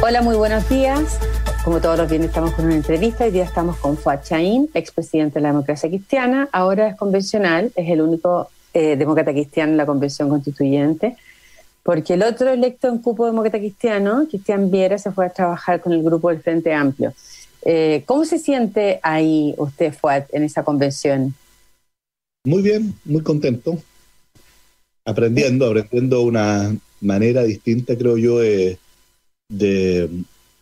Hola, muy buenos días. Como todos los viernes estamos con una entrevista. Hoy día estamos con Fuad Chaín, expresidente de la democracia cristiana. Ahora es convencional, es el único eh, demócrata cristiano en la convención constituyente. Porque el otro electo en cupo demócrata cristiano, Cristian Viera, se fue a trabajar con el grupo del Frente Amplio. Eh, ¿Cómo se siente ahí usted, Fuad, en esa convención? Muy bien, muy contento. Aprendiendo, aprendiendo una manera distinta, creo yo, de de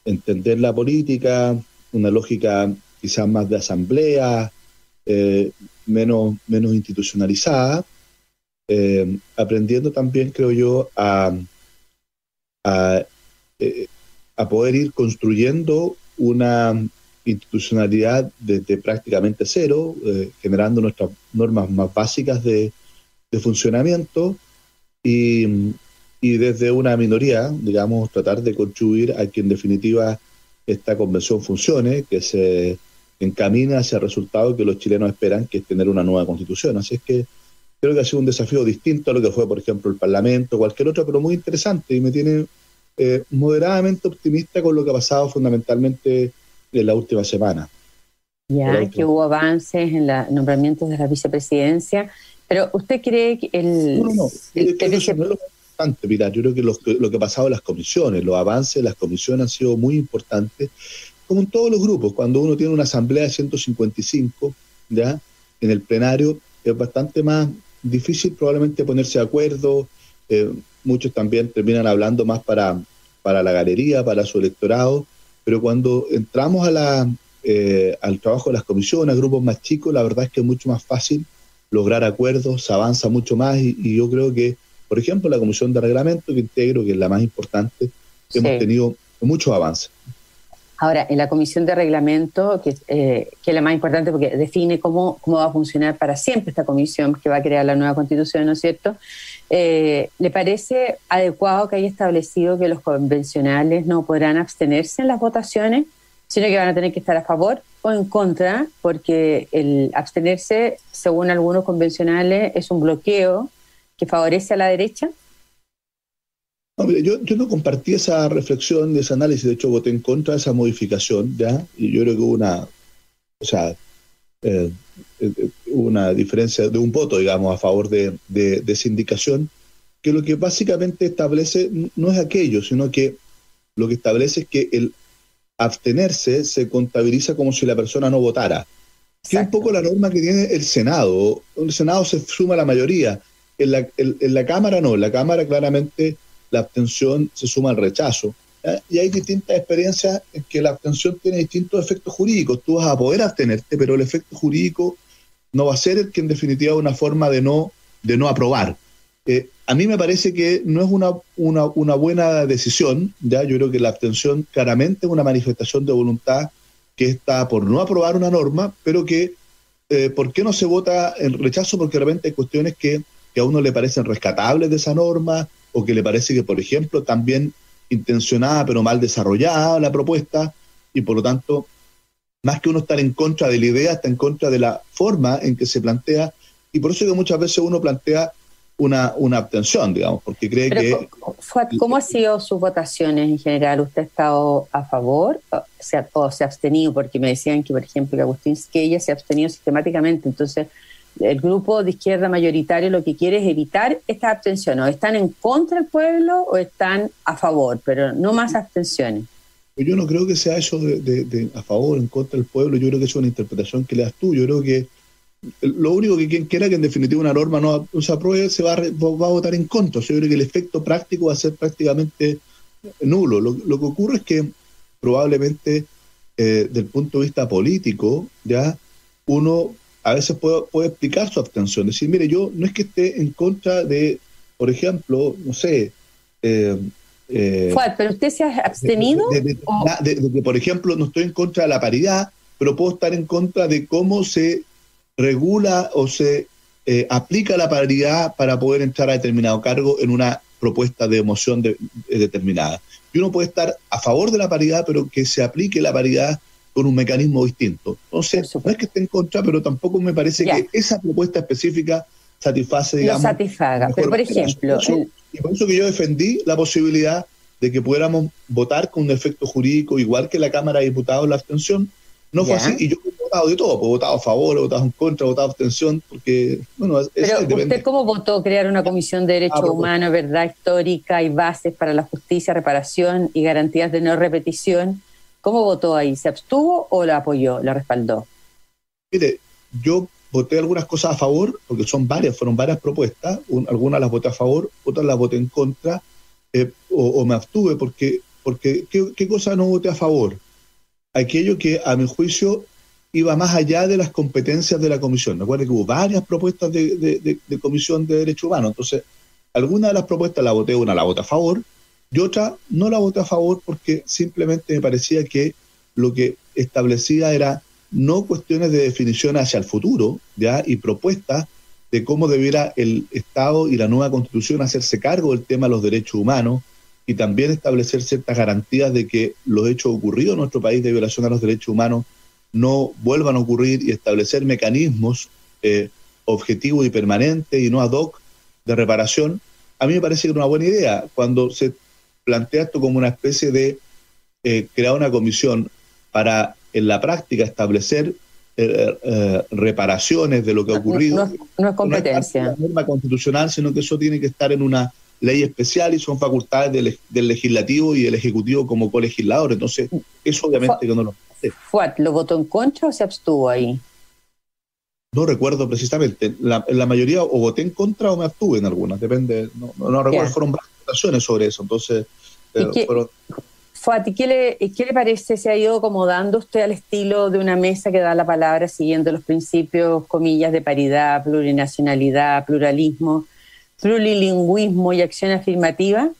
entender la política, una lógica quizás más de asamblea, eh, menos, menos institucionalizada, eh, aprendiendo también, creo yo, a, eh, a, poder ir construyendo una institucionalidad desde prácticamente cero, generando nuestras normas más básicas de, de funcionamiento y, y desde una minoría, digamos, tratar de contribuir a que en definitiva esta convención funcione, que se encamine hacia el resultado que los chilenos esperan, que es tener una nueva constitución. Así es que creo que ha sido un desafío distinto a lo que fue, por ejemplo, el Parlamento, o cualquier otro, pero muy interesante y me tiene eh, moderadamente optimista con lo que ha pasado fundamentalmente en la última semana. Ya, que hubo avances en los nombramientos de la vicepresidencia, pero ¿usted cree que el... No, no, el, Pilar. Yo creo que lo, que ha pasado en las comisiones, los avances de las comisiones han sido muy importantes, como en todos los grupos. Cuando uno tiene una asamblea de 155, ¿ya? En el plenario es bastante más difícil probablemente ponerse de acuerdo. Eh, muchos también terminan hablando más para, para la galería, para su electorado, pero cuando entramos a la, eh, al trabajo de las comisiones, a grupos más chicos, la verdad es que es mucho más fácil lograr acuerdos, se avanza mucho más y yo creo que por ejemplo, la Comisión de Reglamento que integro, que es la más importante, hemos tenido muchos avances. Ahora, en la Comisión de Reglamento, que, eh, que, es la más importante porque define cómo, cómo va a funcionar para siempre esta comisión que va a crear la nueva constitución, ¿no es cierto? Eh, ¿Le parece adecuado que haya establecido que los convencionales no podrán abstenerse en las votaciones, sino que van a tener que estar a favor o en contra? Porque el abstenerse, según algunos convencionales, es un bloqueo que favorece a la derecha? yo, no compartí esa reflexión, de ese análisis, de hecho voté en contra de esa modificación, ¿ya? Y yo creo que hubo una, o sea, eh, eh, una diferencia de un voto, digamos, a favor de, de, esa indicación, que lo que básicamente establece no es aquello, sino que lo que establece es que el abstenerse se contabiliza como si la persona no votara. Que es un poco la norma que tiene el Senado. El Senado se suma a la mayoría. En la, en, la Cámara no, en la Cámara claramente la abstención se suma al rechazo. Y hay distintas experiencias en que la abstención tiene distintos efectos jurídicos. Tú vas a poder abstenerte, pero el efecto jurídico no va a ser el que en definitiva es una forma de no, de no aprobar. Eh, a mí me parece que no es una, una, una, buena decisión, ¿ya? yo creo que la abstención claramente es una manifestación de voluntad que está por no aprobar una norma, pero que, eh, ¿por qué no se vota en rechazo? Porque realmente hay cuestiones que que a uno le parecen rescatables de esa norma o que le parece que, por ejemplo, también intencionada pero mal desarrollada la propuesta y por lo tanto, más que uno estar en contra de la idea, está en contra de la forma en que se plantea y por eso que muchas veces uno plantea una, una abstención, digamos, porque cree que... ¿Cómo han sido sus votaciones en general? ¿Usted ha estado a favor o se ha, o se ha abstenido? Porque me decían que, por ejemplo, que Agustín que ella se ha abstenido sistemáticamente, entonces el grupo de izquierda mayoritario lo que quiere es evitar esta abstención. O están en contra del pueblo o están a favor, pero no más abstenciones. Yo no creo que sea eso de, a favor, en contra del pueblo. Yo creo que es una interpretación que le das tú. Yo creo que lo único que quien quiera que en definitiva una norma no se apruebe se va a, va a votar en contra. yo creo que el efecto práctico va a ser prácticamente nulo. Lo, que ocurre es que probablemente eh, del punto de vista político, ya uno a veces puede, explicar su abstención. Decir, mire, yo no es que esté en contra de, por ejemplo, no sé. Eh, eh pero usted se ha abstenido. De, que, por ejemplo, no estoy en contra de la paridad, pero puedo estar en contra de cómo se regula o se eh, aplica la paridad para poder entrar a determinado cargo en una propuesta de moción determinada. Y uno puede estar a favor de la paridad, pero que se aplique la paridad con un mecanismo distinto. Entonces, no es que esté en contra, pero tampoco me parece que esa propuesta específica satisface, digamos. Lo satisfaga, pero por ejemplo. y por eso que yo defendí la posibilidad de que pudiéramos votar con un efecto jurídico igual que la Cámara de Diputados la abstención. No fue así, y yo he votado de todo, pues, he votado a favor, he votado en contra, he votado abstención, porque, bueno, Pero ¿usted cómo votó crear una comisión de derechos ah, humanos, verdad histórica y bases para la justicia, reparación y garantías de no repetición? ¿Cómo votó ahí? ¿Se abstuvo o la apoyó, la respaldó? Mire, yo voté algunas cosas a favor, porque son varias, fueron varias propuestas, algunas las voté a favor, otras las voté en contra, eh, o, me abstuve, porque, porque ¿qué, ¿qué cosa no voté a favor? Aquello que a mi juicio iba más allá de las competencias de la comisión. Recuerden que hubo varias propuestas de, comisión de derechos humanos, entonces alguna de las propuestas la voté, una la voté a favor, y otra no la voté a favor porque simplemente me parecía que lo que establecía era no cuestiones de definición hacia el futuro, ¿ya? y propuestas de cómo debiera el Estado y la nueva Constitución hacerse cargo del tema de los derechos humanos y también establecer ciertas garantías de que los hechos ocurridos en nuestro país de violación a los derechos humanos no vuelvan a ocurrir y establecer mecanismos eh, objetivos y permanentes y no ad hoc de reparación, a mí me parece que es una buena idea. Cuando se plantea esto como una especie de eh, crear una comisión para en la práctica establecer eh, eh, reparaciones de lo que ha ocurrido. No, es competencia. No es norma constitucional, sino que eso tiene que estar en una ley especial y son facultades del, legislativo y el ejecutivo como colegislador. Entonces, eso obviamente que no lo hace. ¿Fuat lo votó en contra o se abstuvo ahí? No recuerdo precisamente. La, la mayoría o voté en contra o me abstuve en algunas, depende. No, no, recuerdo, fueron varias sobre eso. Entonces, eh, Fuati, ¿qué le, ¿qué le parece? ¿Se ha ido acomodando usted al estilo de una mesa que da la palabra siguiendo los principios, comillas, de paridad, plurinacionalidad, pluralismo, plurilingüismo y acción afirmativa?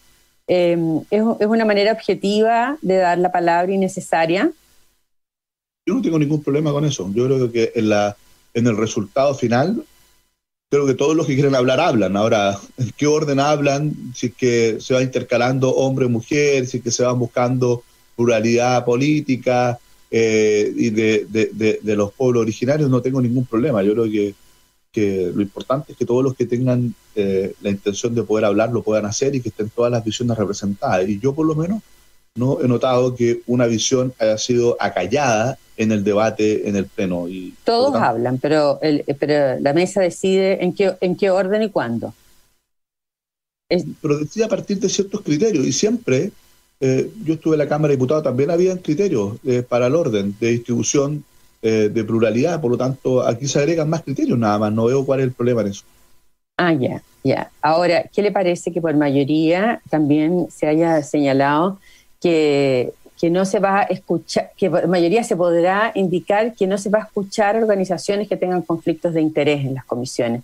Em, ¿es, ¿Es una manera objetiva de dar la palabra y necesaria? Yo no tengo ningún problema con eso. Yo creo que en, la, en el resultado final creo que todos los que quieren hablar hablan. Ahora, ¿en qué orden hablan? Si es que se va intercalando hombre-mujer, si es que se van buscando pluralidad política eh, y de, los pueblos originarios, no tengo ningún problema. Yo creo que, que lo importante es que todos los que tengan eh, la intención de poder hablar lo puedan hacer y que estén todas las visiones representadas. Y yo por lo menos no he notado que una visión haya sido acallada en el debate en el pleno. Y, Todos hablan, pero, el, pero la mesa decide en qué, en qué orden y cuándo. Pero decide a partir de ciertos criterios y siempre, eh, yo estuve en la Cámara de Diputados, también había criterios eh, para el orden de distribución eh, de pluralidad, por lo tanto aquí se agregan más criterios nada más, no veo cuál es el problema en eso. Ah, ya, ya. Ahora, ¿qué le parece que por mayoría también se haya señalado que que no se va a escuchar, que la mayoría se podrá indicar que no se va a escuchar organizaciones que tengan conflictos de interés en las comisiones.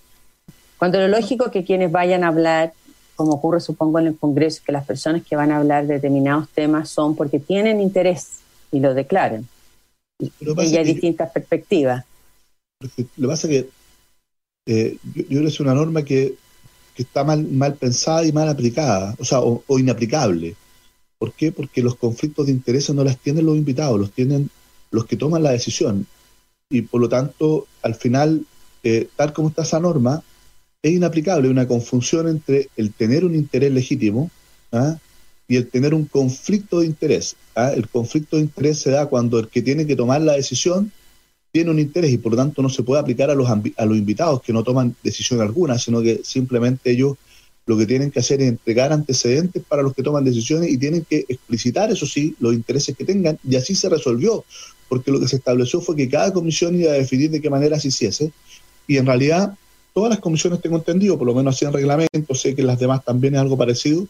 Cuando lo lógico que quienes vayan a hablar, como ocurre supongo en el Congreso, que las personas que van a hablar de determinados temas son porque tienen interés y lo declaran. Y hay distintas perspectivas. Lo que pasa es que eh, yo, creo que es una norma que, está mal, mal pensada y mal aplicada, o sea, o inaplicable. ¿Por qué? Porque los conflictos de intereses no las tienen los invitados, los tienen los que toman la decisión. Y por lo tanto, al final, eh, tal como está esa norma, es inaplicable una confusión entre el tener un interés legítimo ¿ah? y el tener un conflicto de interés. ¿ah? El conflicto de interés se da cuando el que tiene que tomar la decisión tiene un interés y por lo tanto no se puede aplicar a los, a los invitados que no toman decisión alguna, sino que simplemente ellos lo que tienen que hacer es entregar antecedentes para los que toman decisiones y tienen que explicitar, eso sí, los intereses que tengan, y así se resolvió, porque lo que se estableció fue que cada comisión iba a definir de qué manera se hiciese, y en realidad todas las comisiones tengo entendido, por lo menos así en reglamento, sé que las demás también es algo parecido,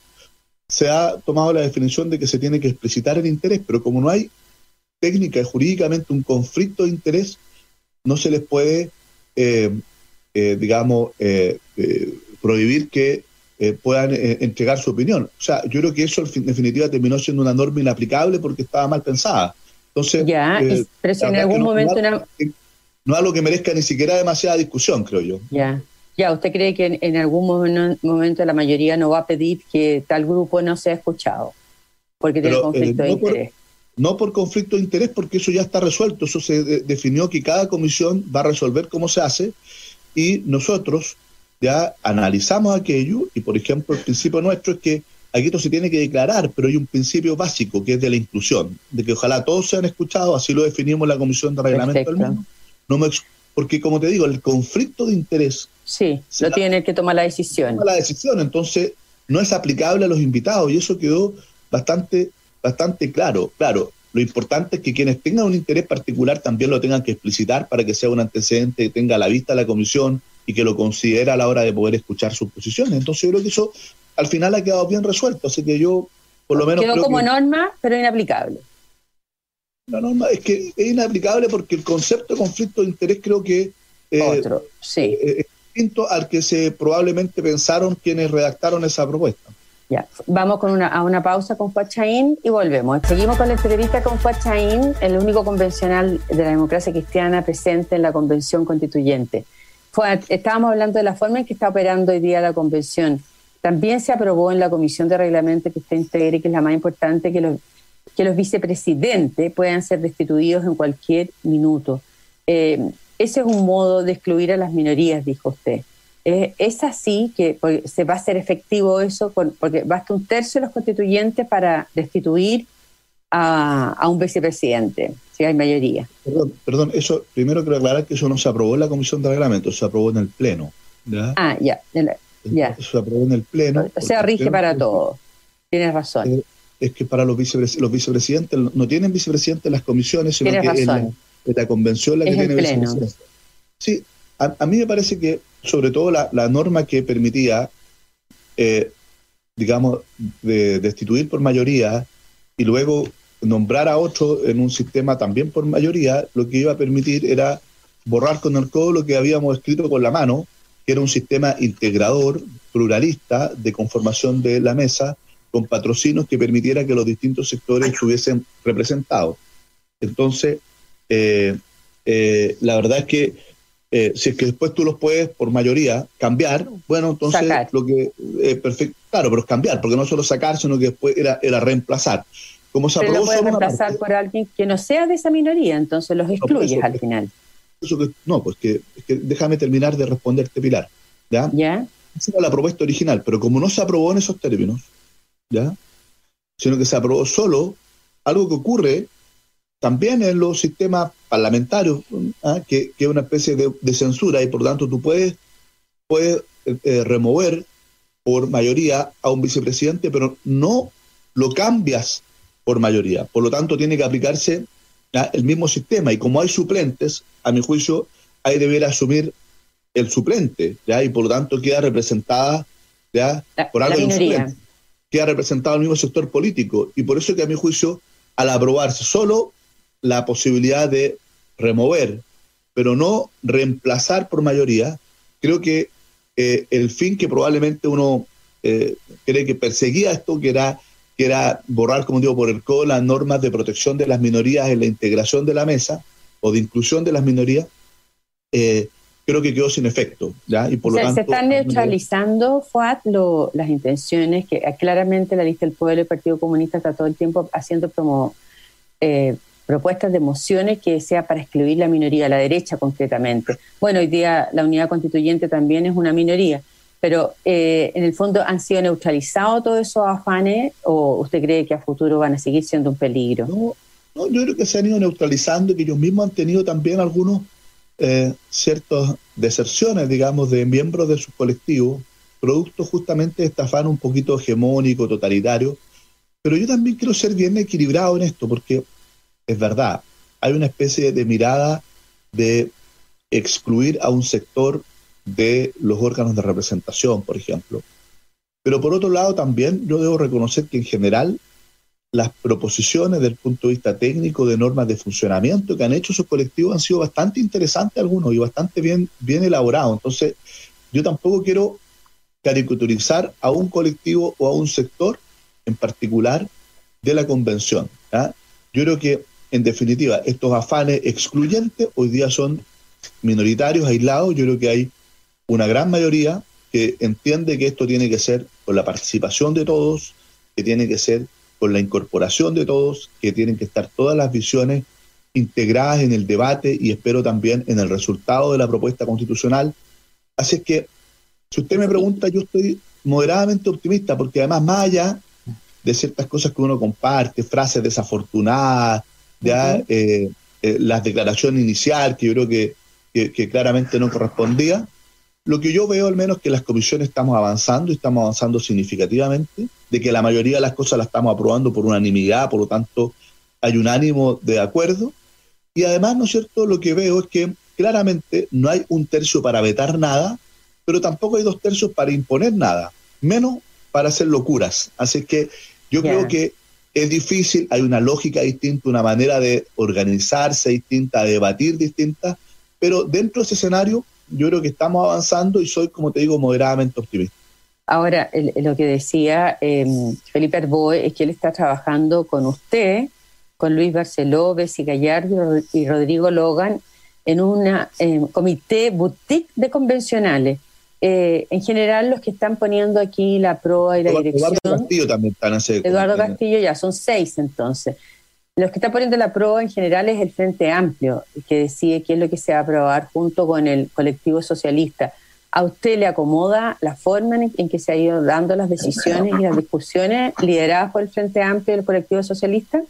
se ha tomado la definición de que se tiene que explicitar el interés, pero como no hay técnica y jurídicamente un conflicto de interés, no se les puede, eh, eh, digamos, eh, prohibir que eh, puedan eh, entregar su opinión. O sea, yo creo que eso en definitiva terminó siendo una norma inaplicable porque estaba mal pensada. Entonces, ya, eh, pero si en algún momento... No, es algo que merezca ni siquiera demasiada discusión, creo yo. Ya. Ya, ¿usted cree que en, algún momento la mayoría no va a pedir que tal grupo no sea escuchado? Porque tiene conflicto de interés. no por conflicto de interés, porque eso ya está resuelto. Eso se definió que cada comisión va a resolver cómo se hace y nosotros ya analizamos aquello y, por ejemplo, el principio nuestro es que aquí esto se tiene que declarar, pero hay un principio básico que es de la inclusión, de que ojalá todos sean escuchados, así lo definimos en la Comisión de Reglamento del mismo. No me, porque como te digo, el conflicto de interés... Sí, lo tiene que tomar la decisión. la decisión, entonces no es aplicable a los invitados y eso quedó bastante, bastante claro. Claro, lo importante es que quienes tengan un interés particular también lo tengan que explicitar para que sea un antecedente que tenga a la vista la comisión y que lo considere a la hora de poder escuchar sus posiciones. Entonces yo creo que eso al final ha quedado bien resuelto, así que yo por lo menos... Quedó como norma, pero inaplicable. La norma es que es inaplicable porque el concepto de conflicto de interés creo que... Eh, Otro, sí. Eh, es distinto al que se probablemente pensaron quienes redactaron esa propuesta. Ya, vamos con una, a una pausa con Fuachaín y volvemos. Seguimos con la entrevista con Fuachaín, el único convencional de la democracia cristiana presente en la convención constituyente. Estábamos hablando de la forma en que está operando hoy día la convención. También se aprobó en la comisión de reglamento que usted integre, que es la más importante, que los, que los vicepresidentes puedan ser destituidos en cualquier minuto. Eh, ese es un modo de excluir a las minorías, dijo usted. Eh, es así que se va a hacer efectivo eso, porque basta un tercio de los constituyentes para destituir a, un vicepresidente, si hay mayoría. Perdón, perdón, eso primero quiero aclarar que eso no se aprobó en la comisión de reglamento, se aprobó en el Pleno. Ah, ya. Ya. Se aprobó en el Pleno. O sea, rige para todo. Tienes razón. Es, que para los, los vicepresidentes, no tienen vicepresidentes en las comisiones, sino que en la, convención la que tiene vicepresidente. Sí, a, mí me parece que, sobre todo, la, norma que permitía, eh, digamos, de, destituir por mayoría y luego nombrar a otro en un sistema también por mayoría, lo que iba a permitir era borrar con el codo lo que habíamos escrito con la mano que era un sistema integrador, pluralista, de conformación de la mesa, con patrocinos que permitiera que los distintos sectores estuviesen representados. Entonces, eh, eh, la verdad es que eh, si es que después tú los puedes, por mayoría, cambiar, bueno, entonces lo que perfecto, claro, pero es cambiar, porque no solo sacar, sino que después era, era reemplazar. Como se pero lo puedes reemplazar por alguien que no sea de esa minoría, entonces los excluyes al final no, pues que, déjame terminar de responderte, Pilar. ¿Ya? ¿Ya? Esa era la propuesta original, pero como no se aprobó en esos términos, ¿ya? Sino que se aprobó solo algo que ocurre también en los sistemas parlamentarios, ¿ah? que, es una especie de, censura y por tanto tú puedes, puedes eh, eh, remover por mayoría a un vicepresidente, pero no lo cambias por mayoría. Por lo tanto, tiene que aplicarse el mismo sistema. Y como hay suplentes, a mi juicio, hay deber asumir el suplente, ¿ya? y por lo tanto queda representada ¿ya? por algo suplente. Queda representado el mismo sector político. Y por eso que a mi juicio, al aprobarse solo la posibilidad de remover, pero no reemplazar por mayoría, creo que eh, el fin que probablemente uno eh, cree que perseguía esto, que era que era borrar, como digo, por el codo las normas de protección de las minorías en la integración de la mesa o de inclusión de las minorías, eh, creo que quedó sin efecto. ¿ya? Y por lo tanto, se están neutralizando, Fuat, las intenciones que eh, claramente la lista del pueblo y el Partido Comunista está todo el tiempo haciendo como eh, propuestas de mociones que sea para excluir la minoría, la derecha concretamente. Bueno, hoy día la unidad constituyente también es una minoría pero eh, en el fondo han sido neutralizados todos esos afanes o usted cree que a futuro van a seguir siendo un peligro? No, yo creo que se han ido neutralizando que ellos mismos han tenido también algunos eh, ciertas deserciones, digamos, de miembros de sus colectivos, producto justamente de este afán un poquito hegemónico, totalitario. Pero yo también quiero ser bien equilibrado en esto, porque es verdad, hay una especie de mirada de excluir a un sector de los órganos de representación, por ejemplo. Pero por otro lado, también yo debo reconocer que en general las proposiciones del punto de vista técnico de normas de funcionamiento que han hecho esos colectivos han sido bastante interesantes algunos y bastante bien, bien elaborados. Entonces, yo tampoco quiero caricaturizar a un colectivo o a un sector en particular de la convención. Yo creo que, en definitiva, estos afanes excluyentes hoy día son minoritarios, aislados. Yo creo que hay una gran mayoría que entiende que esto tiene que ser con la participación de todos, que tiene que ser con la incorporación de todos, que tienen que estar todas las visiones integradas en el debate y espero también en el resultado de la propuesta constitucional. Así es que, si usted me pregunta, yo estoy moderadamente optimista, porque además más allá de ciertas cosas que uno comparte, frases desafortunadas, ya, eh, eh, las declaraciones inicial, que yo creo que, que, claramente no correspondía, lo que yo veo al menos que las comisiones estamos avanzando y estamos avanzando significativamente, de que la mayoría de las cosas las estamos aprobando por unanimidad, por lo tanto hay un ánimo de acuerdo. Y además, ¿no es cierto? Lo que veo es que claramente no hay un tercio para vetar nada, pero tampoco hay dos tercios para imponer nada, menos para hacer locuras. Así que yo creo que es difícil, hay una lógica distinta, una manera de organizarse distinta, de debatir distinta, pero dentro de ese escenario yo creo que estamos avanzando y soy, como te digo, moderadamente optimista. Ahora, lo que decía em, Felipe Arboe es que él está trabajando con usted, con Luis Barceló, Bessi Gallardo y Rodrigo Logan en un em, comité boutique de convencionales. Eh, en general, los que están poniendo aquí la prueba y la dirección. Eduardo Castillo también están haciendo. Eduardo Castillo ya son seis entonces. Los que están poniendo la prueba en general es el Frente Amplio, que decide qué es lo que se va a aprobar junto con el colectivo socialista. ¿A usted le acomoda la forma en, que se ha ido dando las decisiones y las discusiones lideradas por el Frente Amplio y el colectivo socialista?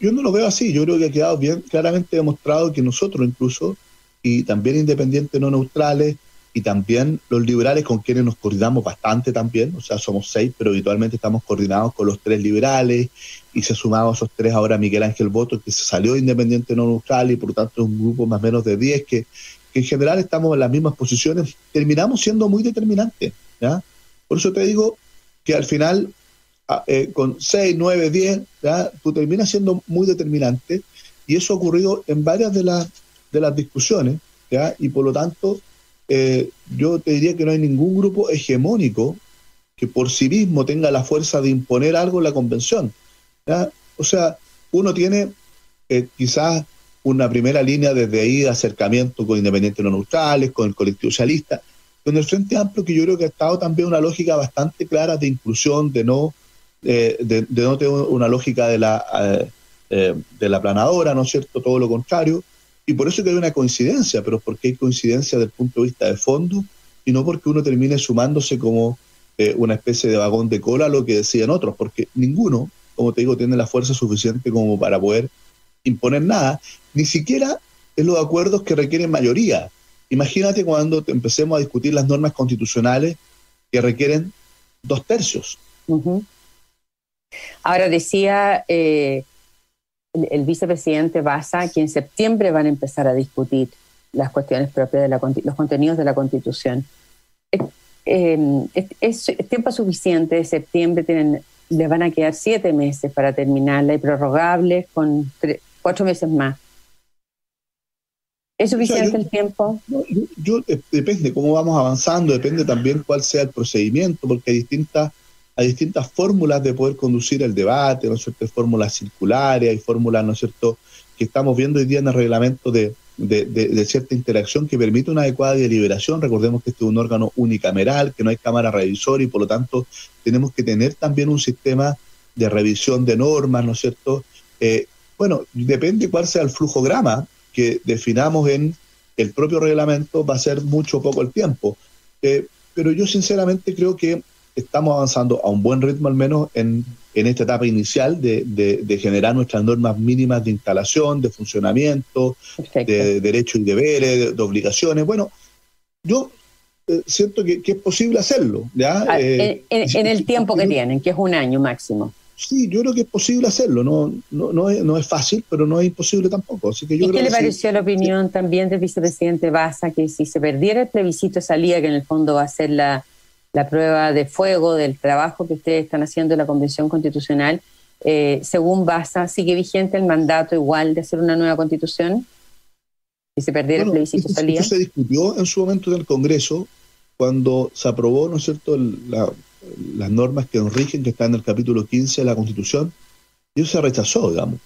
Yo no lo veo así, yo creo que ha quedado bien claramente demostrado que nosotros incluso, y también independientes no neutrales, y también los liberales con quienes nos coordinamos bastante también, o sea, somos seis, pero habitualmente estamos coordinados con los tres liberales y se sumado a esos tres ahora Miguel Ángel Boto, que se salió de Independiente No Neutral y por lo tanto es un grupo más o menos de diez que, en general estamos en las mismas posiciones, terminamos siendo muy determinantes. ¿ya? Por eso te digo que al final, eh, con seis, nueve, diez, ¿ya? tú terminas siendo muy determinante y eso ha ocurrido en varias de, las de las discusiones ¿ya? y por lo tanto eh, yo te diría que no hay ningún grupo hegemónico que por sí mismo tenga la fuerza de imponer algo en la convención. O sea, uno tiene eh, quizás una primera línea desde ahí de acercamiento con independientes no neutrales, con el colectivo socialista, con el Frente Amplio, que yo creo que ha estado también una lógica bastante clara de inclusión, de no, eh, de, no tener una lógica de la, de la planadora, ¿no es cierto? Todo lo contrario. Y por eso que hay una coincidencia, pero porque hay coincidencia desde el punto de vista de fondo y no porque uno termine sumándose como eh, una especie de vagón de cola a lo que decían otros, porque ninguno, como te digo, tiene la fuerza suficiente como para poder imponer nada, ni siquiera en los acuerdos que requieren mayoría. Imagínate cuando empecemos a discutir las normas constitucionales que requieren dos tercios. Ahora decía eh, el, vicepresidente Baza que en septiembre van a empezar a discutir las cuestiones propias de la, los contenidos de la Constitución. Em, es, tiempo suficiente, de septiembre tienen, les van a quedar siete meses para terminarla y prorrogables con cuatro meses más. ¿Es suficiente el tiempo? yo, eh, depende cómo vamos avanzando, depende también cuál sea el procedimiento, porque hay distintas hay distintas fórmulas de poder conducir el debate, ¿no es cierto? Fórmulas circulares, hay fórmulas, ¿no es cierto?, que estamos viendo hoy día en el reglamento de, cierta interacción que permite una adecuada deliberación. Recordemos que este es un órgano unicameral, que no hay cámara revisora y por lo tanto tenemos que tener también un sistema de revisión de normas, ¿no es cierto? Eh, bueno, depende cuál sea el flujograma que definamos en el propio reglamento, va a ser mucho o poco el tiempo. Eh, pero yo sinceramente creo que estamos avanzando a un buen ritmo al menos en, esta etapa inicial de, generar nuestras normas mínimas de instalación, de funcionamiento, de derechos y deberes, de, obligaciones. Bueno, yo eh, siento que, es posible hacerlo. ¿ya? Ah, eh, en, el tiempo que tienen, que es un año máximo. Sí, yo creo que es posible hacerlo. No, no, no, es, no es fácil, pero no es imposible tampoco. Así que yo ¿Y qué le pareció la opinión también del vicepresidente Baza que si se perdiera el plebiscito salía que en el fondo va a ser la la prueba de fuego del trabajo que ustedes están haciendo en la Convención Constitucional, eh, según Baza, ¿sigue vigente el mandato igual de hacer una nueva constitución? Si se perdiera el plebiscito. Esto se discutió en su momento en el Congreso cuando se aprobó, ¿no es cierto?, las normas que nos rigen, que están en el capítulo 15 de la Constitución, y eso se rechazó, digamos.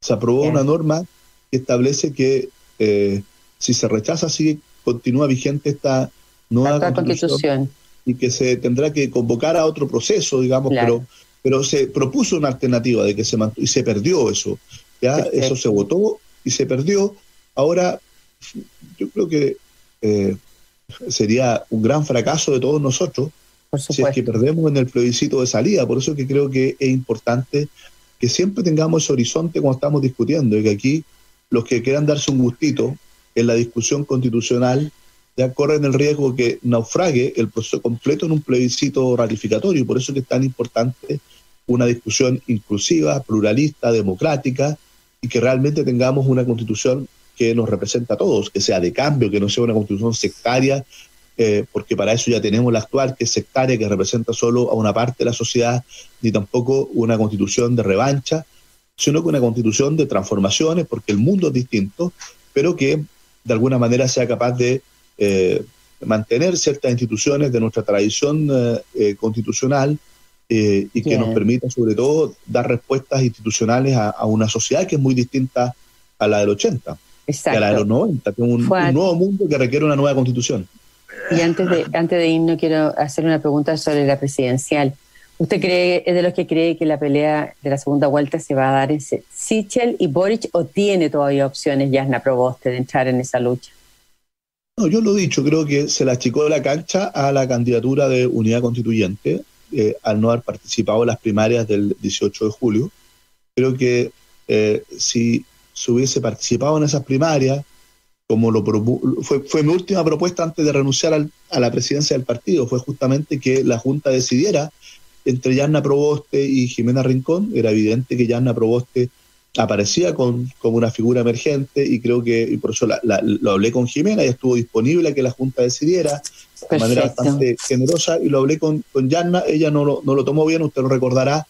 Se aprobó una norma que establece que eh, si se rechaza, sigue, continúa vigente esta nueva constitución y que se tendrá que convocar a otro proceso, digamos, pero, pero se propuso una alternativa de que se y se perdió eso. Ya eso se votó y se perdió. Ahora, yo creo que eh, sería un gran fracaso de todos nosotros si es que perdemos en el plebiscito de salida. Por eso que creo que es importante que siempre tengamos ese horizonte cuando estamos discutiendo y que aquí los que quieran darse un gustito en la discusión constitucional ya corren el riesgo que naufrague el proceso completo en un plebiscito ratificatorio. Por eso que es tan importante una discusión inclusiva, pluralista, democrática y que realmente tengamos una constitución que nos representa a todos, que sea de cambio, que no sea una constitución sectaria, eh, porque para eso ya tenemos la actual, que es sectaria, que representa solo a una parte de la sociedad, ni tampoco una constitución de revancha, sino que una constitución de transformaciones, porque el mundo es distinto, pero que de alguna manera sea capaz de eh, mantener ciertas instituciones de nuestra tradición eh, constitucional y que nos permita sobre todo dar respuestas institucionales a, una sociedad que es muy distinta a la del 80, a la de los 90, que es un nuevo mundo que requiere una nueva constitución. Y antes de, antes de irnos, quiero hacer una pregunta sobre la presidencial. ¿Usted cree, es de los que cree que la pelea de la segunda vuelta se va a dar en Sichel y Boric o tiene todavía opciones Yasna Proboste de entrar en esa lucha? No, yo lo he dicho, creo que se la achicó la cancha a la candidatura de unidad constituyente eh, al no haber participado en las primarias del 18 de julio. Creo que eh, si se hubiese participado en esas primarias, como lo fue, fue mi última propuesta antes de renunciar a la presidencia del partido, fue justamente que la Junta decidiera entre Yanna Proboste y Jimena Rincón. Era evidente que Yanna Proboste aparecía con, como una figura emergente y creo que, y por eso lo hablé con Jimena y estuvo disponible a que la Junta decidiera de manera bastante generosa y lo hablé con, con Yanna, ella no lo, no lo tomó bien, usted lo recordará,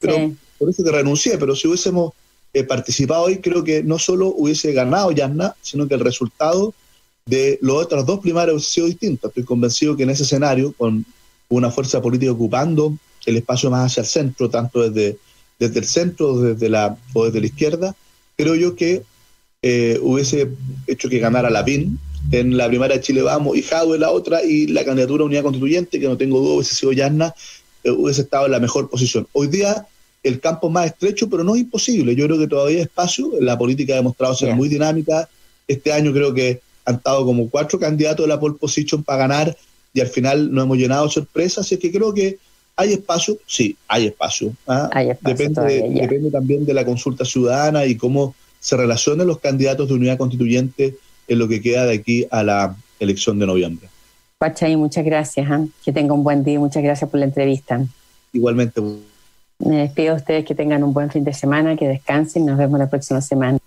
pero por eso que renuncié, pero si hubiésemos participado hoy, creo que no solo hubiese ganado Yasna, sino que el resultado de los otros dos primarios hubiese sido distinto. Estoy convencido que en ese escenario, con una fuerza política ocupando el espacio más hacia el centro, tanto desde, desde el centro desde la, o desde la izquierda, creo yo que eh, hubiese hecho que ganara la PIN en la primaria de Chile Vamos y Jado en la otra, y la candidatura a unidad constituyente, que no tengo duda hubiese sido Yasna, eh, hubiese estado en la mejor posición. Hoy día el campo más estrecho, pero no es imposible. Yo creo que todavía hay espacio. La política ha demostrado ser muy dinámica. Este año creo que han estado como cuatro candidatos de la pole position para ganar y al final nos hemos llenado sorpresas. Así que creo que hay espacio. Sí, hay espacio. ¿ah? depende, depende también de la consulta ciudadana y cómo se relacionan los candidatos de unidad constituyente en lo que queda de aquí a la elección de noviembre. Pachay, muchas gracias. ¿ah? Que tenga un buen día. Muchas gracias por la entrevista. Igualmente. Me despido a ustedes que tengan un buen fin de semana, que descansen. Nos vemos la próxima semana.